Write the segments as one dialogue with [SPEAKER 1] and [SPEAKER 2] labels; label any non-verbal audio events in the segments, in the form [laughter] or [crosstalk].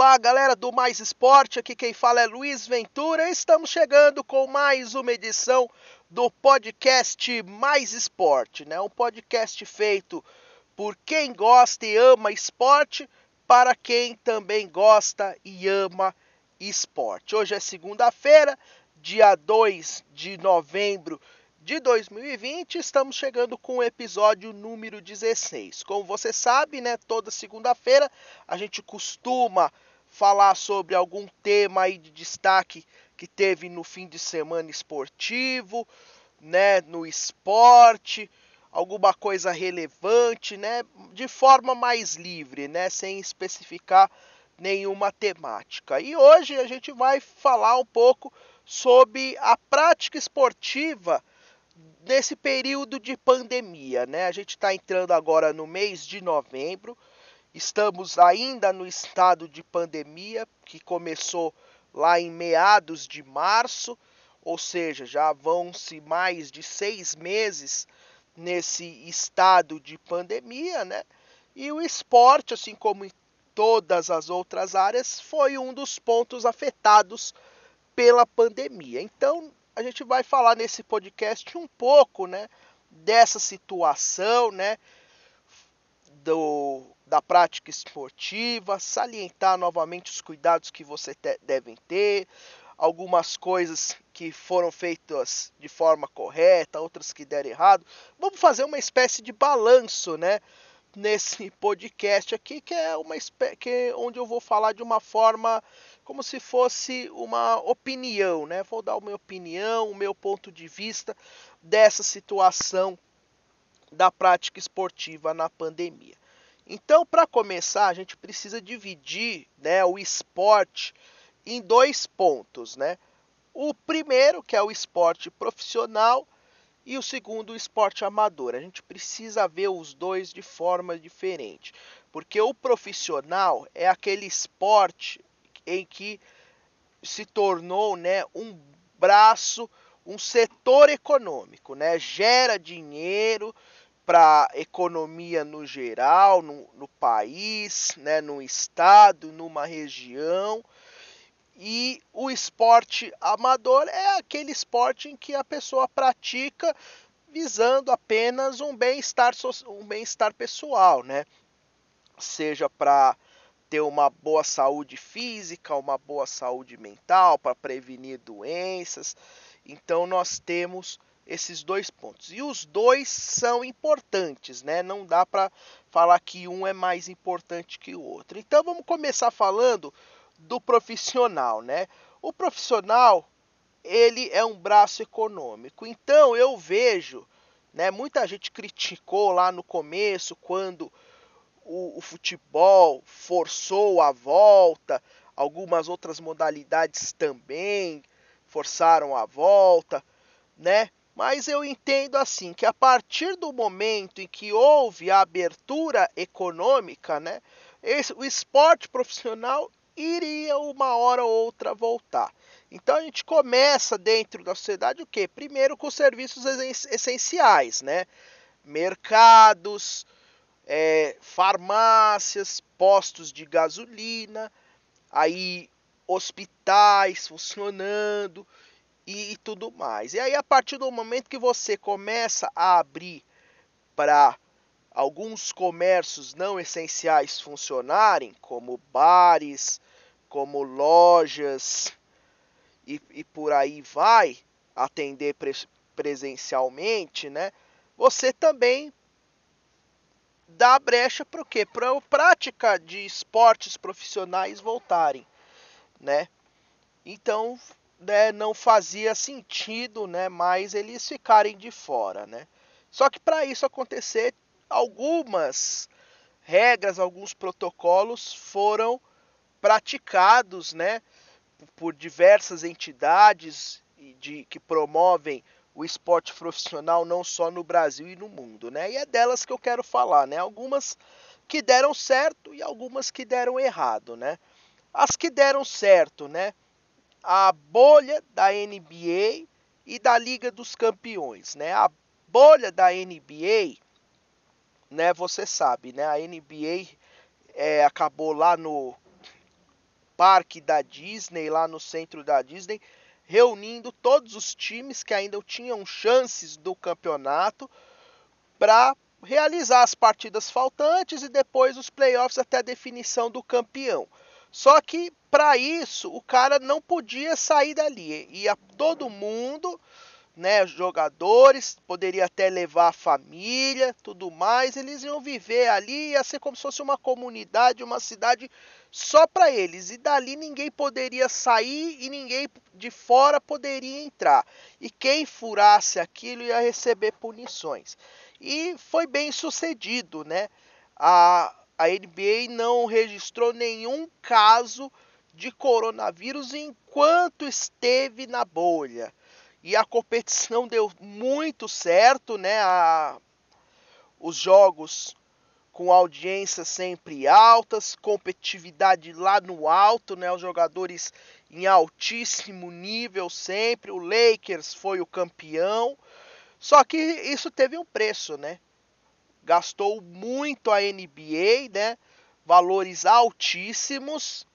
[SPEAKER 1] Olá, galera do Mais Esporte, aqui quem fala é Luiz Ventura. Estamos chegando com mais uma edição do podcast Mais Esporte, né? Um podcast feito por quem gosta e ama esporte, para quem também gosta e ama esporte. Hoje é segunda-feira, dia 2 de novembro de 2020, estamos chegando com o episódio número 16. Como você sabe, né, toda segunda-feira a gente costuma falar sobre algum tema aí de destaque que teve no fim de semana esportivo, né, no esporte, alguma coisa relevante, né, de forma mais livre, né, sem especificar nenhuma temática. E hoje a gente vai falar um pouco sobre a prática esportiva nesse período de pandemia, né? A gente está entrando agora no mês de novembro, estamos ainda no estado de pandemia que começou lá em meados de março, ou seja, já vão-se mais de seis meses nesse estado de pandemia, né? E o esporte, assim como em todas as outras áreas, foi um dos pontos afetados pela pandemia. Então, a gente vai falar nesse podcast um pouco, né, dessa situação, né, do, da prática esportiva, salientar novamente os cuidados que você te, devem ter, algumas coisas que foram feitas de forma correta, outras que deram errado. Vamos fazer uma espécie de balanço, né, nesse podcast aqui, que é uma que é onde eu vou falar de uma forma como se fosse uma opinião, né? Vou dar a minha opinião, o meu ponto de vista dessa situação da prática esportiva na pandemia. Então, para começar, a gente precisa dividir, né, o esporte em dois pontos, né? O primeiro, que é o esporte profissional, e o segundo, o esporte amador. A gente precisa ver os dois de forma diferente, porque o profissional é aquele esporte em que se tornou né, um braço, um setor econômico, né? gera dinheiro para economia no geral, no, no país, né, no estado, numa região. E o esporte amador é aquele esporte em que a pessoa pratica visando apenas um bem-estar um bem-estar pessoal, né? Seja para ter uma boa saúde física, uma boa saúde mental, para prevenir doenças. Então nós temos esses dois pontos. E os dois são importantes, né? Não dá para falar que um é mais importante que o outro. Então vamos começar falando do profissional, né? O profissional, ele é um braço econômico. Então eu vejo, né, muita gente criticou lá no começo quando o, o futebol forçou a volta, algumas outras modalidades também forçaram a volta, né? Mas eu entendo assim que a partir do momento em que houve a abertura econômica, né, esse, o esporte profissional iria uma hora ou outra voltar. Então a gente começa dentro da sociedade o quê? Primeiro com os serviços essenciais, né? Mercados, é, farmácias, postos de gasolina, aí hospitais funcionando e, tudo mais. E aí a partir do momento que você começa a abrir para alguns comércios não essenciais funcionarem, como bares, como lojas e, e por aí vai, atender presencialmente, né? Você também dá brecha para o quê? Para a prática de esportes profissionais voltarem, né? Então, né, não fazia sentido, né, mais eles ficarem de fora, né? Só que para isso acontecer, algumas regras, alguns protocolos foram praticados, né, por diversas entidades de, que promovem o esporte profissional não só no Brasil e no mundo, né? E é delas que eu quero falar, né? Algumas que deram certo e algumas que deram errado, né? As que deram certo, né? A bolha da NBA e da Liga dos Campeões, né? A bolha da NBA, né? Você sabe, né? A NBA é, acabou lá no parque da Disney, lá no centro da Disney, reunindo todos os times que ainda tinham chances do campeonato para realizar as partidas faltantes e depois os playoffs até a definição do campeão. Só que para isso o cara não podia sair dali, ia todo mundo né, jogadores, poderia até levar a família, tudo mais, eles iam viver ali, ia ser como se fosse uma comunidade, uma cidade só para eles. E dali ninguém poderia sair e ninguém de fora poderia entrar. E quem furasse aquilo ia receber punições. E foi bem sucedido, né? A, a NBA não registrou nenhum caso de coronavírus enquanto esteve na bolha e a competição deu muito certo, né? A, os jogos com audiências sempre altas, competitividade lá no alto, né? Os jogadores em altíssimo nível sempre. O Lakers foi o campeão. Só que isso teve um preço, né? Gastou muito a NBA, né? Valores altíssimos.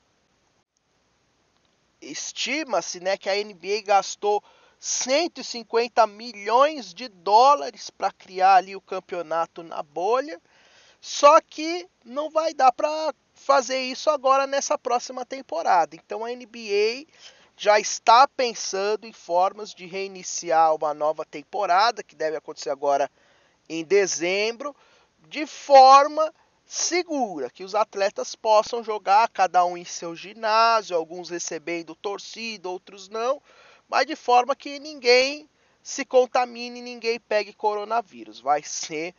[SPEAKER 1] Estima-se, né, que a NBA gastou 150 milhões de dólares para criar ali o campeonato na bolha. Só que não vai dar para fazer isso agora nessa próxima temporada. Então a NBA já está pensando em formas de reiniciar uma nova temporada, que deve acontecer agora em dezembro, de forma segura, que os atletas possam jogar cada um em seu ginásio, alguns recebendo torcida, outros não mas de forma que ninguém se contamine, ninguém pegue coronavírus. Vai ser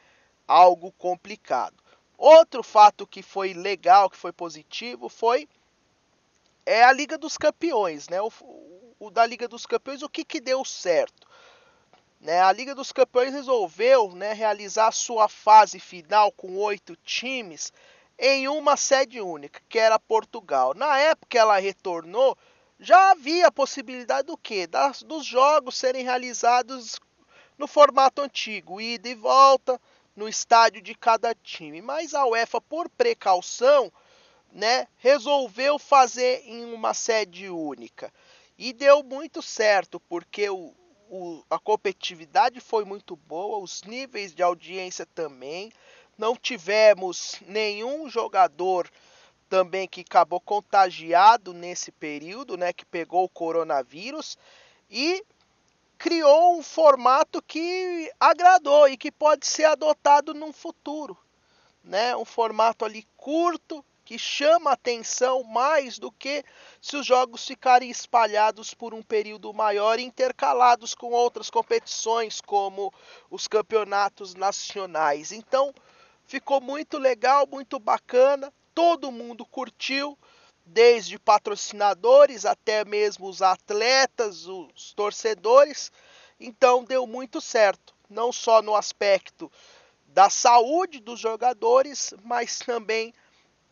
[SPEAKER 1] algo complicado. Outro fato que foi legal, que foi positivo, foi é a Liga dos Campeões, né? O, o da Liga dos Campeões, o que, que deu certo? Né? A Liga dos Campeões resolveu né, realizar sua fase final com oito times em uma sede única, que era Portugal. Na época ela retornou já havia a possibilidade do quê? Das, dos jogos serem realizados no formato antigo, ida e volta no estádio de cada time. Mas a UEFA, por precaução, né, resolveu fazer em uma sede única. E deu muito certo, porque o, o, a competitividade foi muito boa, os níveis de audiência também. Não tivemos nenhum jogador também que acabou contagiado nesse período, né, que pegou o coronavírus e criou um formato que agradou e que pode ser adotado num futuro, né? Um formato ali curto que chama atenção mais do que se os jogos ficarem espalhados por um período maior e intercalados com outras competições como os campeonatos nacionais. Então, ficou muito legal, muito bacana todo mundo curtiu, desde patrocinadores até mesmo os atletas, os torcedores. Então deu muito certo, não só no aspecto da saúde dos jogadores, mas também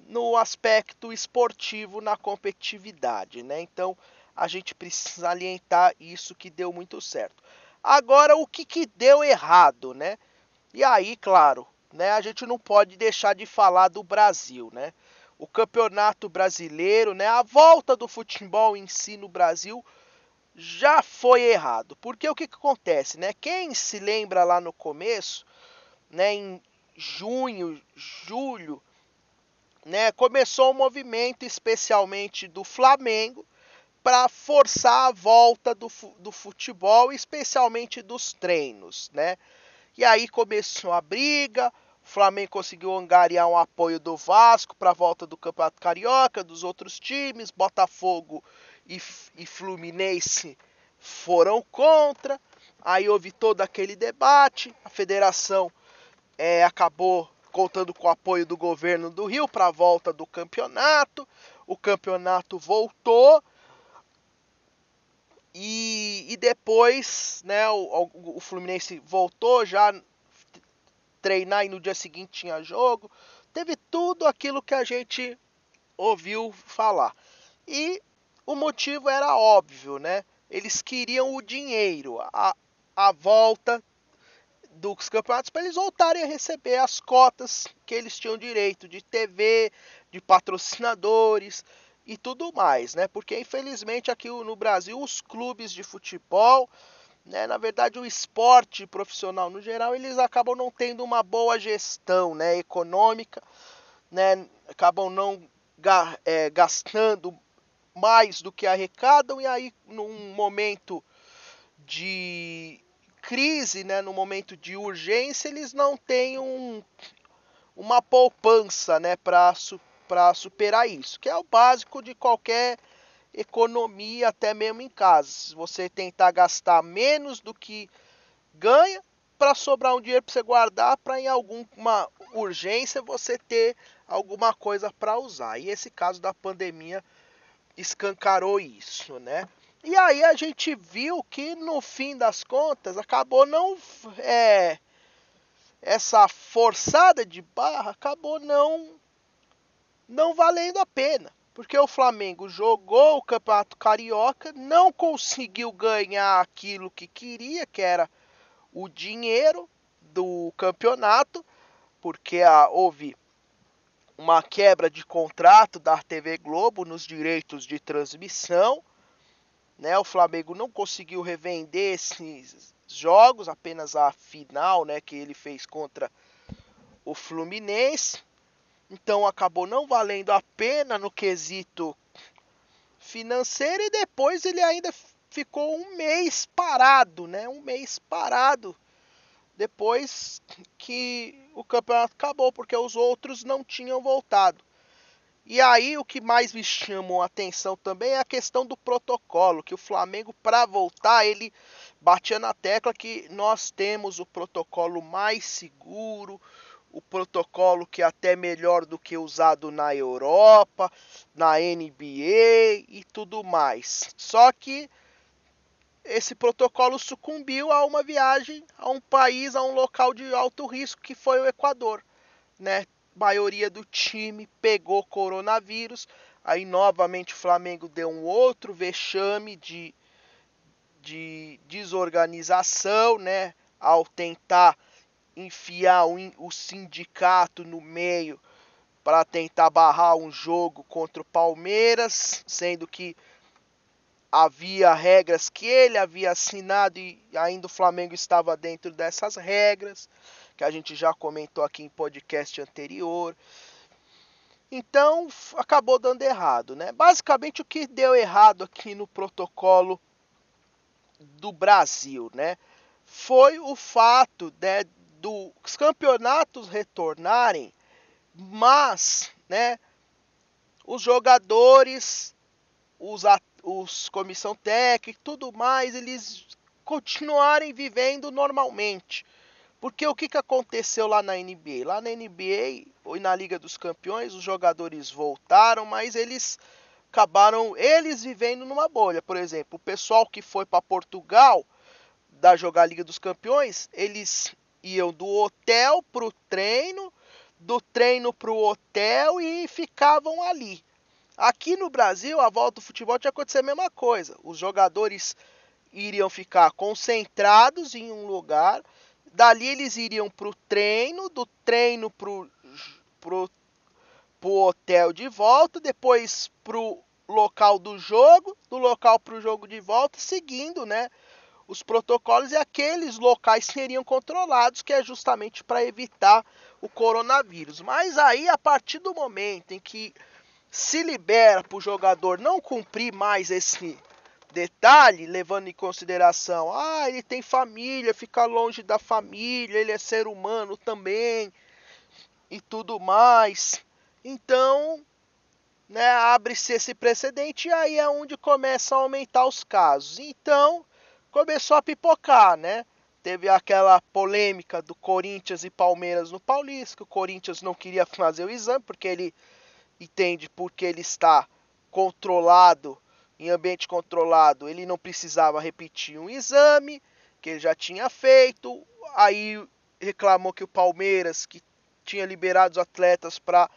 [SPEAKER 1] no aspecto esportivo, na competitividade, né? Então a gente precisa alientar isso que deu muito certo. Agora o que, que deu errado, né? E aí, claro, né, a gente não pode deixar de falar do Brasil, né? O campeonato brasileiro, né, a volta do futebol em si no Brasil já foi errado. Porque o que, que acontece, né? Quem se lembra lá no começo, né, em junho, julho, né, começou um movimento especialmente do Flamengo para forçar a volta do, do futebol, especialmente dos treinos, né? E aí começou a briga, o Flamengo conseguiu angariar um apoio do Vasco para a volta do Campeonato Carioca, dos outros times, Botafogo e, e Fluminense foram contra. Aí houve todo aquele debate, a federação é, acabou contando com o apoio do governo do Rio para a volta do campeonato. O campeonato voltou e, e depois, né, o, o, Fluminense voltou já treinar e no dia seguinte tinha jogo. Teve tudo aquilo que a gente ouviu falar. E o motivo era óbvio, né? Eles queriam o dinheiro, a, a volta dos campeonatos para eles voltarem a receber as cotas que eles tinham direito de TV, de patrocinadores, e tudo mais, né? Porque infelizmente aqui no Brasil os clubes de futebol, né, na verdade o esporte profissional no geral, eles acabam não tendo uma boa gestão, né, econômica, né? Acabam não é, gastando mais do que arrecadam e aí num momento de crise, né, no momento de urgência, eles não têm um, uma poupança né, para superar isso, que é o básico de qualquer economia, até mesmo em casa. Se você tentar gastar menos do que ganha, para sobrar um dinheiro para você guardar, para em alguma urgência você ter alguma coisa para usar. E esse caso da pandemia escancarou isso, né? E aí a gente viu que no fim das contas acabou não é, essa forçada de barra acabou não não valendo a pena, porque o Flamengo jogou o Campeonato Carioca, não conseguiu ganhar aquilo que queria, que era o dinheiro do campeonato, porque a, houve uma quebra de contrato da TV Globo nos direitos de transmissão. Né? O Flamengo não conseguiu revender esses jogos, apenas a final né, que ele fez contra o Fluminense. Então acabou não valendo a pena no quesito financeiro e depois ele ainda ficou um mês parado, né? Um mês parado depois que o campeonato acabou, porque os outros não tinham voltado. E aí o que mais me chamou a atenção também é a questão do protocolo, que o Flamengo para voltar, ele batia na tecla que nós temos o protocolo mais seguro, o protocolo que é até melhor do que usado na Europa, na NBA e tudo mais. Só que esse protocolo sucumbiu a uma viagem a um país, a um local de alto risco que foi o Equador, né? Maioria do time pegou coronavírus. Aí novamente o Flamengo deu um outro vexame de, de desorganização, né? Ao tentar enfiar o, o sindicato no meio para tentar barrar um jogo contra o Palmeiras, sendo que havia regras que ele havia assinado e ainda o Flamengo estava dentro dessas regras, que a gente já comentou aqui em podcast anterior. Então acabou dando errado, né? Basicamente o que deu errado aqui no protocolo do Brasil, né? Foi o fato né, dos campeonatos retornarem, mas, né? Os jogadores, os os comissão técnica e tudo mais, eles continuarem vivendo normalmente. Porque o que, que aconteceu lá na NBA? Lá na NBA e na Liga dos Campeões, os jogadores voltaram, mas eles acabaram eles vivendo numa bolha. Por exemplo, o pessoal que foi para Portugal da jogar Liga dos Campeões, eles iam do hotel para o treino, do treino para o hotel e ficavam ali. Aqui no Brasil, a volta do futebol tinha acontecer a mesma coisa. Os jogadores iriam ficar concentrados em um lugar, dali eles iriam para o treino, do treino para o hotel de volta, depois para o local do jogo, do local para o jogo de volta, seguindo né, os protocolos e aqueles locais seriam controlados, que é justamente para evitar o coronavírus. Mas aí, a partir do momento em que se libera para o jogador não cumprir mais esse detalhe, levando em consideração, ah, ele tem família, fica longe da família, ele é ser humano também e tudo mais. Então, né, abre-se esse precedente e aí é onde começa a aumentar os casos. Então, começou a pipocar, né? Teve aquela polêmica do Corinthians e Palmeiras no Paulista, que o Corinthians não queria fazer o exame porque ele entende porque ele está controlado, em ambiente controlado, ele não precisava repetir um exame que ele já tinha feito. Aí reclamou que o Palmeiras, que tinha liberado os atletas para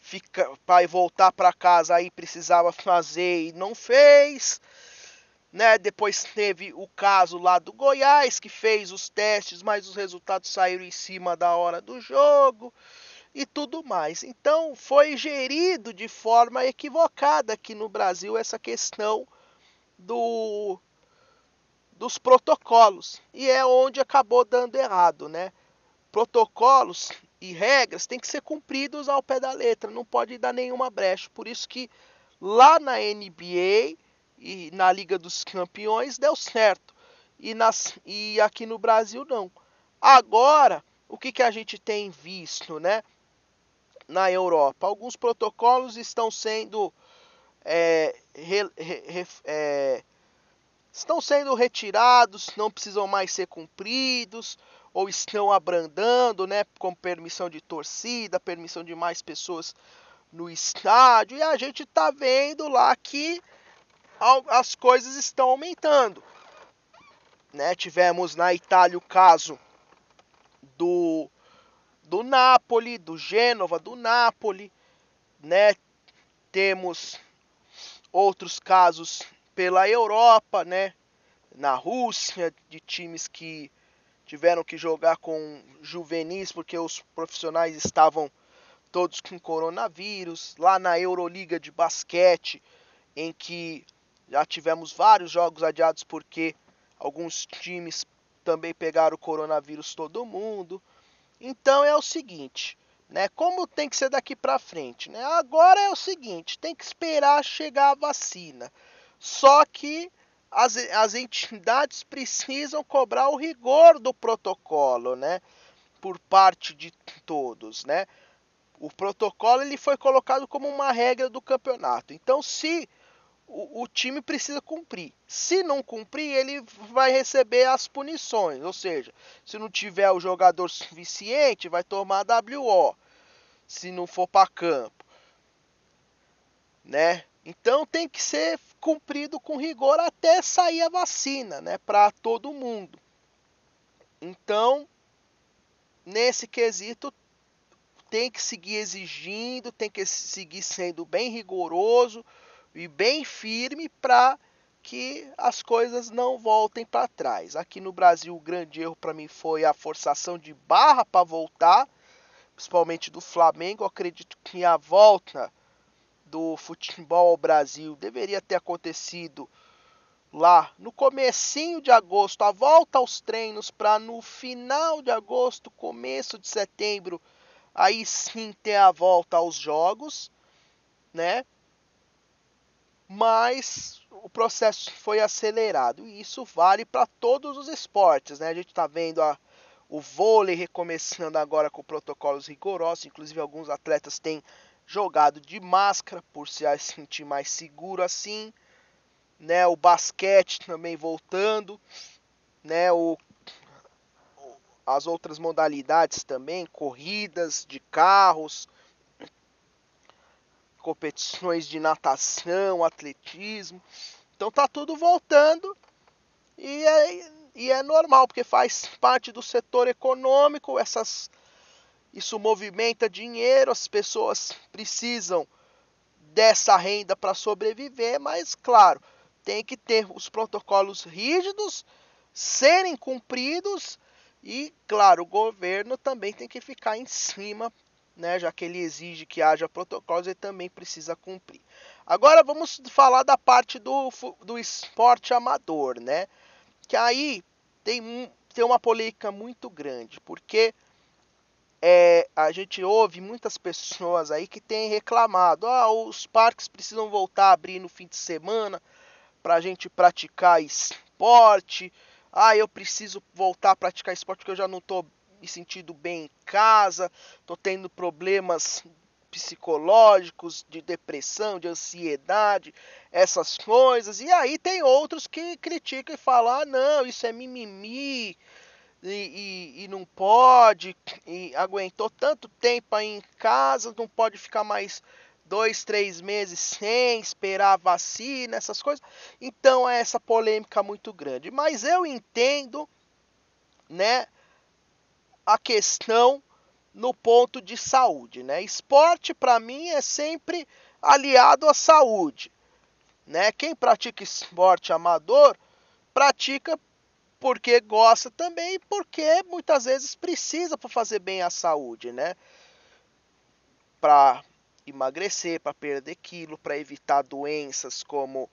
[SPEAKER 1] ficar para voltar para casa, aí precisava fazer e não fez. Né? Depois teve o caso lá do Goiás, que fez os testes, mas os resultados saíram em cima da hora do jogo. E tudo mais. Então foi gerido de forma equivocada aqui no Brasil essa questão do dos protocolos e é onde acabou dando errado, né? Protocolos e regras têm que ser cumpridos ao pé da letra, não pode dar nenhuma brecha. Por isso que lá na NBA e na Liga dos Campeões deu certo e, nas, e aqui no Brasil não. Agora, o que, que a gente tem visto, né? Na Europa, alguns protocolos estão sendo é, re, re, é, estão sendo retirados, não precisam mais ser cumpridos ou estão abrandando, né, com permissão de torcida, permissão de mais pessoas no estádio, e a gente está vendo lá que as coisas estão aumentando. Né? Tivemos na Itália o caso do do Napoli, do Gênova, do Napoli, né? Temos outros casos pela Europa, né? Na Rússia, de times que tiveram que jogar com juvenis porque os profissionais estavam todos com coronavírus. Lá na Euroliga de basquete, em que já tivemos vários jogos adiados porque alguns times também pegaram o coronavírus todo mundo. Então é o seguinte, né? Como tem que ser daqui para frente, né? Agora é o seguinte, tem que esperar chegar a vacina. Só que as, as entidades [laughs] precisam cobrar o rigor do protocolo, né? Por parte de todos, né? O protocolo ele foi colocado como uma regra do campeonato. Então, se o, o, time precisa cumprir. Se não cumprir, ele vai receber as punições. Ou seja, se não tiver o jogador suficiente, vai tomar WO. Se não for para campo, né? Então tem que ser cumprido com rigor até sair a vacina, né, para todo mundo. Então, nesse quesito tem que seguir exigindo, tem que seguir sendo bem rigoroso e bem firme para que as coisas não voltem para trás. Aqui no Brasil, o grande erro para mim foi a forçação de barra para voltar, principalmente do Flamengo. Eu acredito que a volta do futebol ao Brasil deveria ter acontecido lá no comecinho de agosto, a volta aos treinos para no final de agosto, começo de setembro, aí sim ter a volta aos jogos, né? Mas o processo foi acelerado e isso vale para todos os esportes, né? A gente está vendo a, o vôlei recomeçando agora com protocolos rigorosos, inclusive alguns atletas têm jogado de máscara por se sentir mais seguro assim, né? O basquete também voltando, né? O, as outras modalidades também, corridas de carros, competições de natação, atletismo. Então tá tudo voltando e é, e é normal, porque faz parte do setor econômico, essas, isso movimenta dinheiro, as pessoas precisam dessa renda para sobreviver, mas claro, tem que ter os protocolos rígidos, serem cumpridos e, claro, o governo também tem que ficar em cima né, já que ele exige que haja protocolos, ele também precisa cumprir. Agora vamos falar da parte do, do esporte amador, né? Que aí tem, tem uma polêmica muito grande, porque é, a gente ouve muitas [laughs] pessoas aí que têm reclamado, ah, os parques precisam voltar a abrir no fim de semana para a gente praticar esporte, ah, eu preciso voltar a praticar esporte porque eu já não estou me sentindo bem em casa, tô tendo problemas psicológicos, de depressão, de ansiedade, essas coisas. E aí tem outros que criticam e falam: ah, não, isso é mimimi. E, e, e, não pode, e aguentou tanto tempo aí em casa, não pode ficar mais dois, três meses sem esperar a vacina, essas coisas. Então é essa polêmica muito grande. Mas eu entendo, né, a questão no ponto de saúde, né? Esporte para mim é sempre aliado à saúde, né? Quem pratica esporte amador pratica porque gosta também e porque muitas vezes precisa para fazer bem à saúde, né? para emagrecer, para perder quilo, para evitar doenças como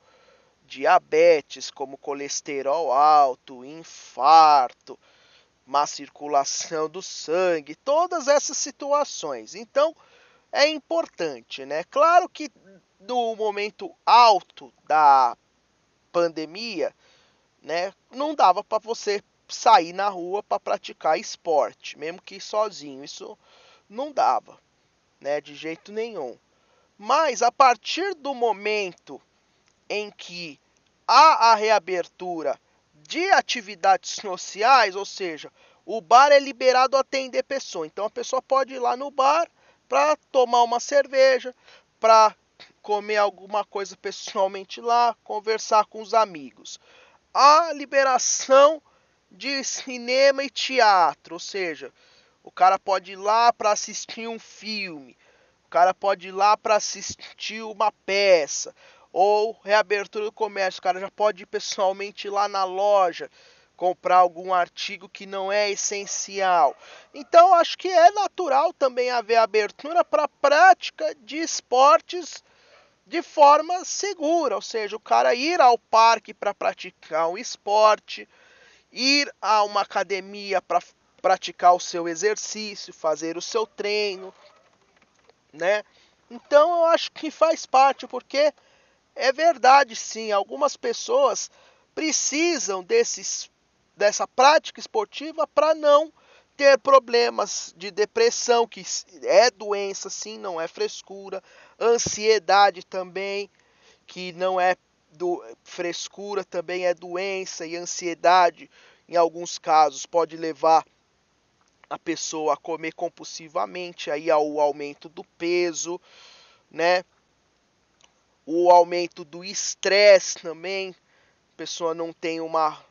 [SPEAKER 1] diabetes, como colesterol alto, infarto, má circulação do sangue, todas essas situações. Então, é importante, né? Claro que no momento alto da pandemia, né, não dava para você sair na rua para praticar esporte, mesmo que sozinho, isso não dava, né, de jeito nenhum. Mas a partir do momento em que há a reabertura de atividades sociais, ou seja, o bar é liberado a atender pessoa. Então a pessoa pode ir lá no bar para tomar uma cerveja, para comer alguma coisa pessoalmente lá, conversar com os amigos. A liberação de cinema e teatro, ou seja, o cara pode ir lá para assistir um filme, o cara pode ir lá para assistir uma peça, ou reabertura do comércio, o cara já pode ir pessoalmente lá na loja comprar algum artigo que não é essencial. Então acho que é natural também haver abertura para prática de esportes de forma segura, ou seja, o cara ir ao parque para praticar um esporte, ir a uma academia para praticar o seu exercício, fazer o seu treino, né? Então eu acho que faz parte, porque é verdade sim, algumas pessoas precisam desses, dessa prática esportiva para não ter problemas de depressão, que é doença sim, não é frescura, ansiedade também, que não é do, frescura, também é doença, e ansiedade, em alguns casos, pode levar a pessoa a comer compulsivamente, aí ao aumento do peso, né? O aumento do estresse também, a pessoa não tem uma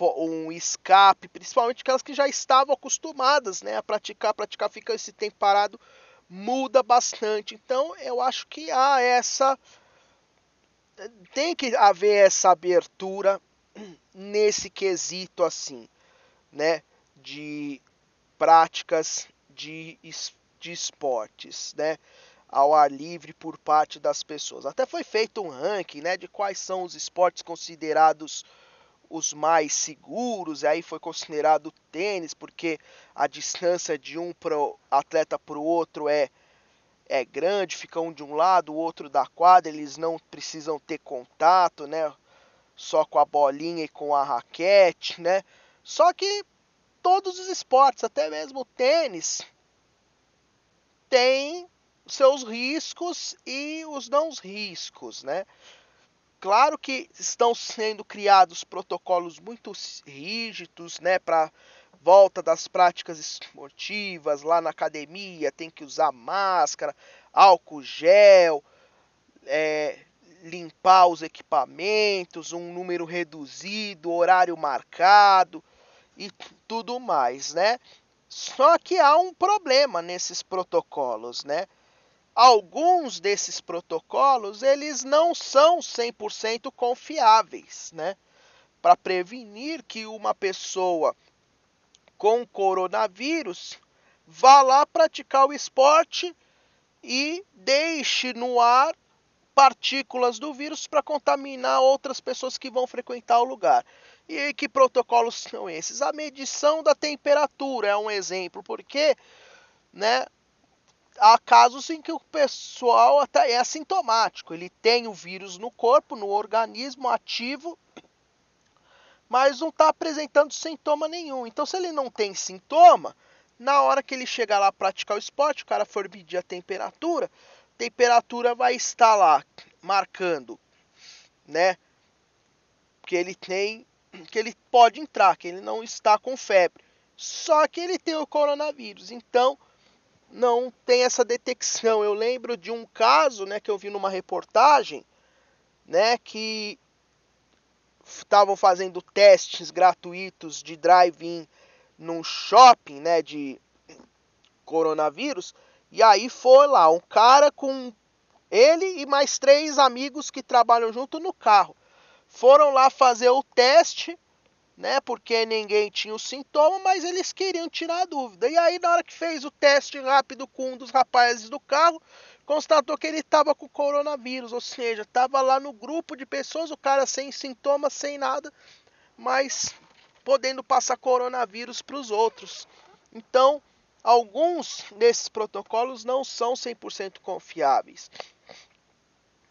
[SPEAKER 1] um escape, principalmente aquelas que já estavam acostumadas né, a praticar, praticar, fica esse tempo parado, muda bastante. Então eu acho que há essa. Tem que haver essa abertura nesse quesito assim, né? De práticas de, de esportes, né? Ao ar livre por parte das pessoas. Até foi feito um ranking, né? De quais são os esportes considerados os mais seguros, e aí foi considerado tênis, porque a distância de um pro atleta para o outro é, é grande, fica um de um lado, o outro da quadra, eles não precisam ter contato, né? Só com a bolinha e com a raquete, né? Só que todos os esportes, até mesmo o tênis, tem seus riscos e os não riscos, né? Claro que estão sendo criados protocolos muito rígidos, né, para volta das práticas esportivas, lá na academia tem que usar máscara, álcool gel, é, limpar os equipamentos, um número reduzido, horário marcado e tudo mais, né? Só que há um problema nesses protocolos, né? Alguns desses protocolos eles não são 100% confiáveis, né? Para prevenir que uma pessoa com coronavírus vá lá praticar o esporte e deixe no ar partículas do vírus para contaminar outras pessoas que vão frequentar o lugar. E que protocolos são esses? A medição da temperatura é um exemplo, porque né, há casos em que o pessoal até é assintomático, ele tem o vírus no corpo, no organismo ativo, mas não está apresentando sintoma nenhum. Então, se ele não tem sintoma, na hora que ele chegar lá praticar o esporte, o cara for medir a temperatura, a temperatura vai estar lá marcando, né? Que ele tem, que ele pode entrar, que ele não está com febre. Só que ele tem o coronavírus. Então, não tem essa detecção. Eu lembro de um caso, né, que eu vi numa reportagem, né, que estavam fazendo testes gratuitos de drive-in num shopping, né, de coronavírus, e aí foi lá um cara com ele e mais três amigos que trabalham junto no carro. Foram lá fazer o teste né? Porque ninguém tinha o sintoma, mas eles queriam tirar a dúvida. E aí, na hora que fez o teste rápido com um dos rapazes do carro, constatou que ele estava com coronavírus, ou seja, estava lá no grupo de pessoas, o cara sem sintomas, sem nada, mas podendo passar coronavírus para os outros. Então, alguns desses protocolos não são 100% confiáveis.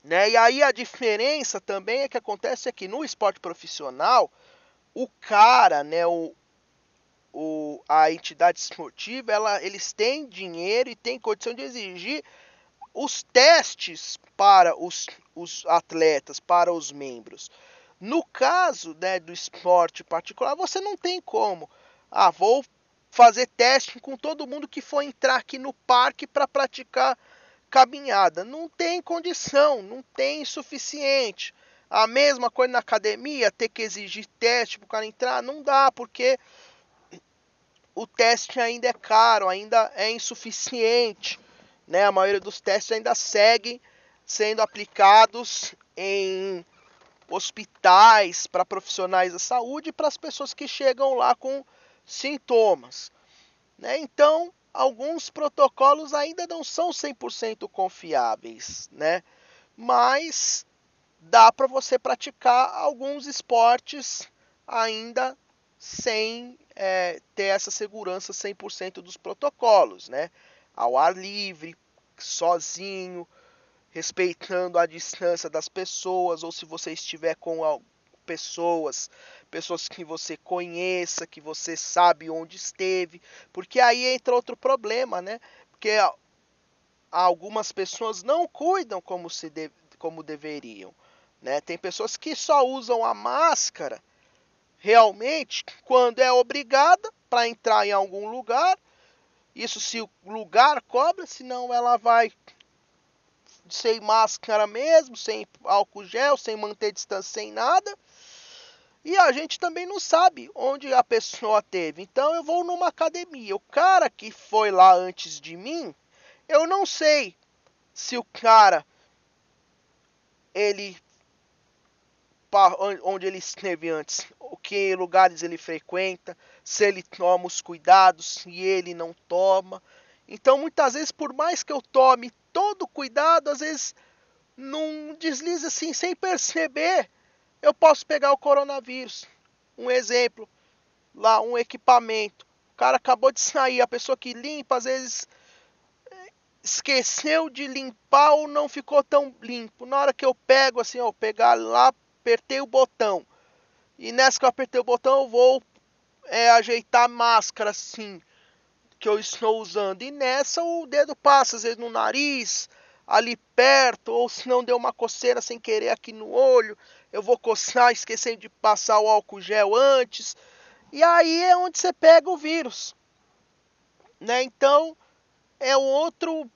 [SPEAKER 1] Né? E aí a diferença também é que acontece aqui no esporte profissional, o cara, né, o, o, a entidade esportiva, ela, eles têm dinheiro e têm condição de exigir os testes para os, os atletas, para os membros. No caso né, do esporte particular, você não tem como. Ah, vou fazer teste com todo mundo que for entrar aqui no parque para praticar caminhada. Não tem condição, não tem suficiente. A mesma coisa na academia, ter que exigir teste para o cara entrar, não dá, porque o teste ainda é caro, ainda é insuficiente. Né? A maioria dos testes ainda seguem sendo aplicados em hospitais para profissionais da saúde e para as pessoas que chegam lá com sintomas. Né? Então, alguns protocolos ainda não são 100% confiáveis, né? mas dá para você praticar alguns esportes ainda sem é, ter essa segurança 100% dos protocolos, né? Ao ar livre, sozinho, respeitando a distância das pessoas, ou se você estiver com pessoas, pessoas que você conheça, que você sabe onde esteve, porque aí entra outro problema, né? Porque algumas pessoas não cuidam como se de, como deveriam, né? Tem pessoas que só usam a máscara realmente quando é obrigada para entrar em algum lugar. Isso se o lugar cobra, senão ela vai sem máscara mesmo, sem álcool gel, sem manter distância, sem nada. E a gente também não sabe onde a pessoa teve. Então eu vou numa academia. O cara que foi lá antes de mim, eu não sei se o cara ele onde ele esteve antes, o que lugares ele frequenta, se ele toma os cuidados, se ele não toma. Então, muitas vezes, por mais que eu tome todo cuidado, às vezes num deslize assim sem perceber, eu posso pegar o coronavírus. Um exemplo, lá um equipamento. O cara acabou de sair, a pessoa que limpa às vezes esqueceu de limpar ou não ficou tão limpo. Na hora que eu pego assim, ó, pegar lá, apertei o botão. E nessa que eu apertei o botão, eu vou é, ajeitar a máscara assim que eu estou usando. E nessa o dedo passa, às vezes no nariz, ali perto, ou se não deu uma coceira sem querer aqui no olho, eu vou coçar [laughs] esquecendo de passar o álcool gel antes. E aí é onde você pega o vírus. Né? Então, é outro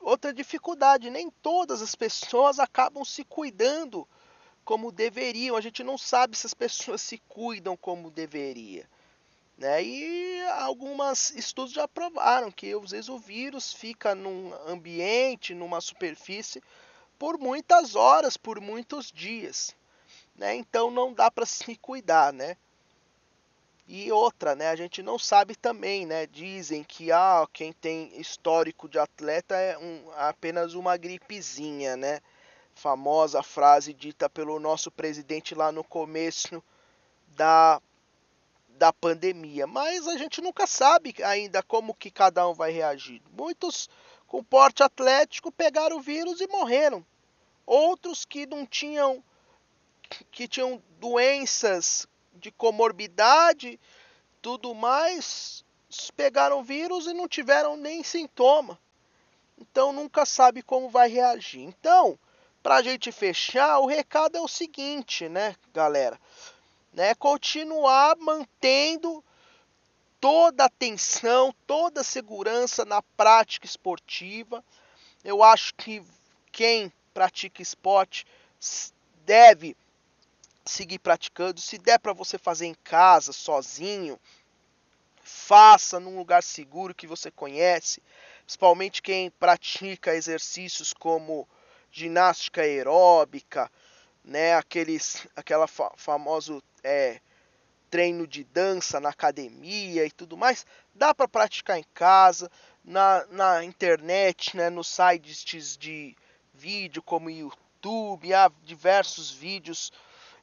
[SPEAKER 1] outra dificuldade, nem todas as pessoas acabam se cuidando como deveriam. A gente não sabe se as pessoas se cuidam como deveria. Né? E alguns estudos já provaram que às vezes o vírus fica num ambiente, numa superfície, por muitas horas, por muitos dias. Né? Então não dá para se cuidar, né? E outra, né? A gente não sabe também, né? Dizem que ah, quem tem histórico de atleta é um, apenas uma gripezinha, né? Famosa frase dita pelo nosso presidente lá no começo da da pandemia, mas a gente nunca sabe ainda como que cada um vai reagir. Muitos com porte atlético pegaram o vírus e morreram. Outros que não tinham que tinham doenças de comorbidade, tudo mais, pegaram o vírus e não tiveram nem sintoma. Então nunca sabe como vai reagir. Então, a gente fechar, o recado é o seguinte, né, galera? né, continuar mantendo toda a atenção, toda a segurança na prática esportiva. Eu acho que quem pratica esporte deve seguir praticando. Se der para você fazer em casa, sozinho, faça num lugar seguro que você conhece, principalmente quem pratica exercícios como ginástica aeróbica, né, aqueles aquela fa famoso é, treino de dança na academia e tudo mais, dá para praticar em casa, na, na internet, né, nos sites de vídeo como YouTube, há diversos vídeos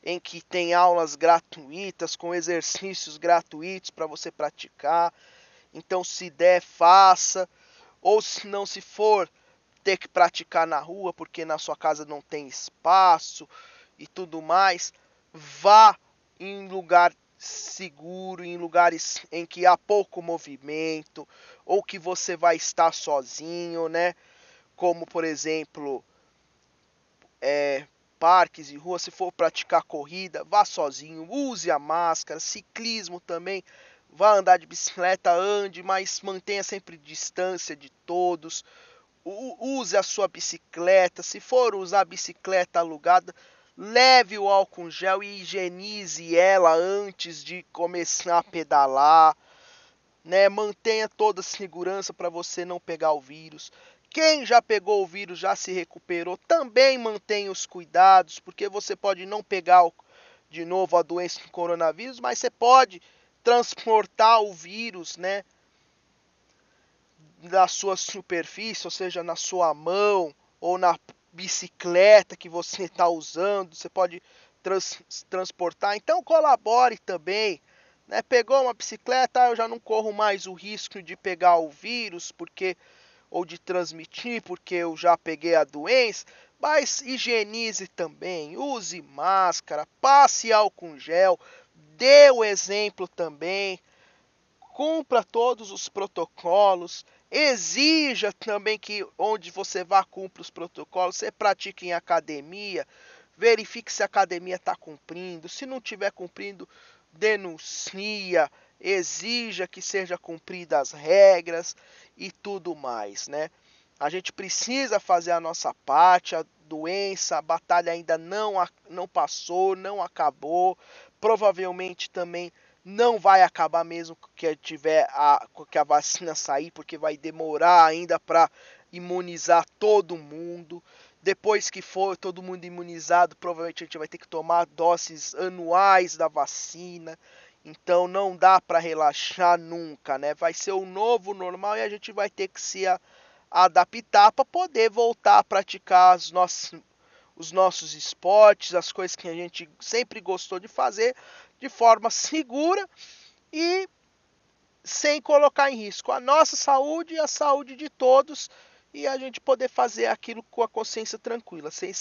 [SPEAKER 1] em que tem aulas gratuitas com exercícios gratuitos para você praticar. Então, se der, faça. Ou se não, se for ter que praticar na rua porque na sua casa não tem espaço e tudo mais, vá em lugar seguro, em lugares em que há pouco movimento ou que você vai estar sozinho, né? Como por exemplo, é, parques e ruas, se for praticar corrida, vá sozinho, use a máscara, ciclismo também, vá andar de bicicleta, ande, mas mantenha sempre distância de todos. Use a sua bicicleta, se for usar a bicicleta alugada, leve o álcool gel e higienize ela antes de começar a pedalar, né? Mantenha toda a segurança para você não pegar o vírus. Quem já pegou o vírus, já se recuperou, também mantenha os cuidados, porque você pode não pegar de novo a doença do coronavírus, mas você pode transportar o vírus, né? Na sua superfície, ou seja, na sua mão ou na bicicleta que você está [laughs] usando, você pode trans, transportar. Então colabore também. Né? Pegou uma bicicleta, eu já não corro mais o risco de pegar o vírus, porque ou de transmitir, porque eu já peguei a doença. Mas higienize também, use máscara, passe álcool gel, dê o exemplo também, cumpra todos os protocolos, exija também que onde você vá cumpra os protocolos, você pratique em academia, verifique se a academia está cumprindo, se não estiver cumprindo, denuncia, exija que seja cumpridas as regras e tudo mais, né? A gente precisa fazer a nossa parte, a doença, a batalha ainda não, não passou, não acabou. Provavelmente também não vai acabar mesmo que tiver a, que a vacina sair, porque vai demorar ainda para imunizar todo mundo. Depois que for todo mundo imunizado, provavelmente a gente vai ter que tomar doses anuais da vacina. Então não dá para relaxar nunca, né? Vai ser o novo normal e a gente vai ter que se adaptar para poder voltar a praticar os nossos, os nossos esportes, as coisas que a gente sempre gostou de fazer de forma segura e sem colocar em risco a nossa saúde e a saúde de todos e a gente poder fazer aquilo com a consciência tranquila, sem,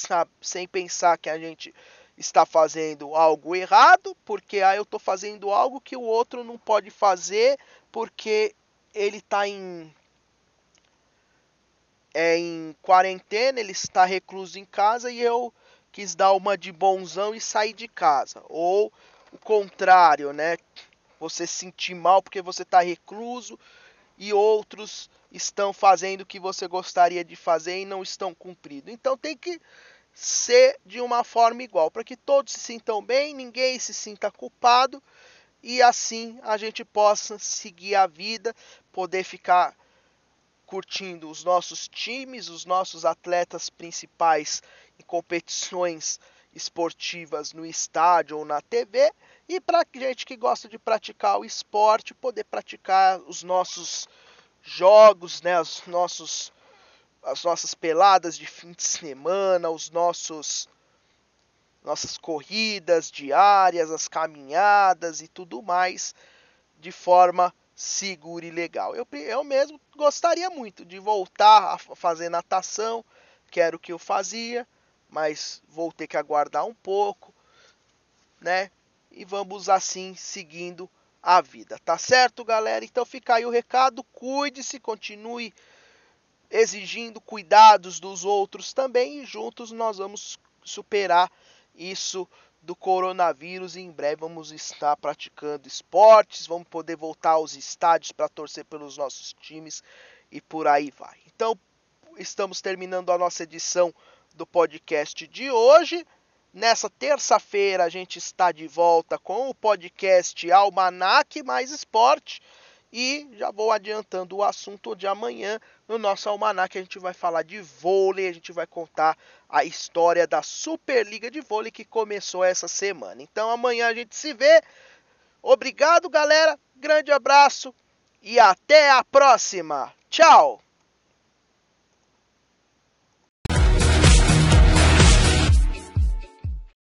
[SPEAKER 1] sem pensar que a gente está fazendo algo errado, porque ah, eu estou fazendo algo que o outro não pode fazer porque ele está em é em quarentena, ele está recluso em casa e eu quis dar uma de bonzão e sair de casa. Ou o contrário, né? Você se sentir mal porque você está recluso e outros estão fazendo o que você gostaria de fazer e não estão cumprindo. Então tem que ser de uma forma igual, para que todos se sintam bem, ninguém se sinta culpado e assim a gente possa seguir a vida, poder ficar curtindo os nossos times, os nossos atletas principais em competições esportivas no estádio ou na TV e para gente que gosta de praticar o esporte poder praticar os nossos jogos, né, os nossos as nossas peladas de fim de semana, os nossos nossas corridas diárias, as caminhadas e tudo mais de forma segura e legal. Eu, eu mesmo gostaria muito de voltar a fazer natação, que era o que eu fazia, mas vou ter que aguardar um pouco, né? E vamos assim seguindo a vida, tá certo, galera? Então fica aí o recado, cuide-se, continue exigindo cuidados dos outros também e juntos nós vamos superar isso do coronavírus e em breve vamos estar praticando esportes, vamos poder voltar aos estádios para torcer pelos nossos times e por aí vai. Então, estamos terminando a nossa edição do podcast de hoje. Nessa terça-feira a gente está de volta com o podcast Almanac Mais Esporte e já vou adiantando o assunto de amanhã. No nosso almanac a gente vai falar de vôlei, a gente vai contar a história da Superliga de Vôlei que começou essa semana. Então amanhã a gente se vê. Obrigado, galera. Grande abraço e até a próxima. Tchau!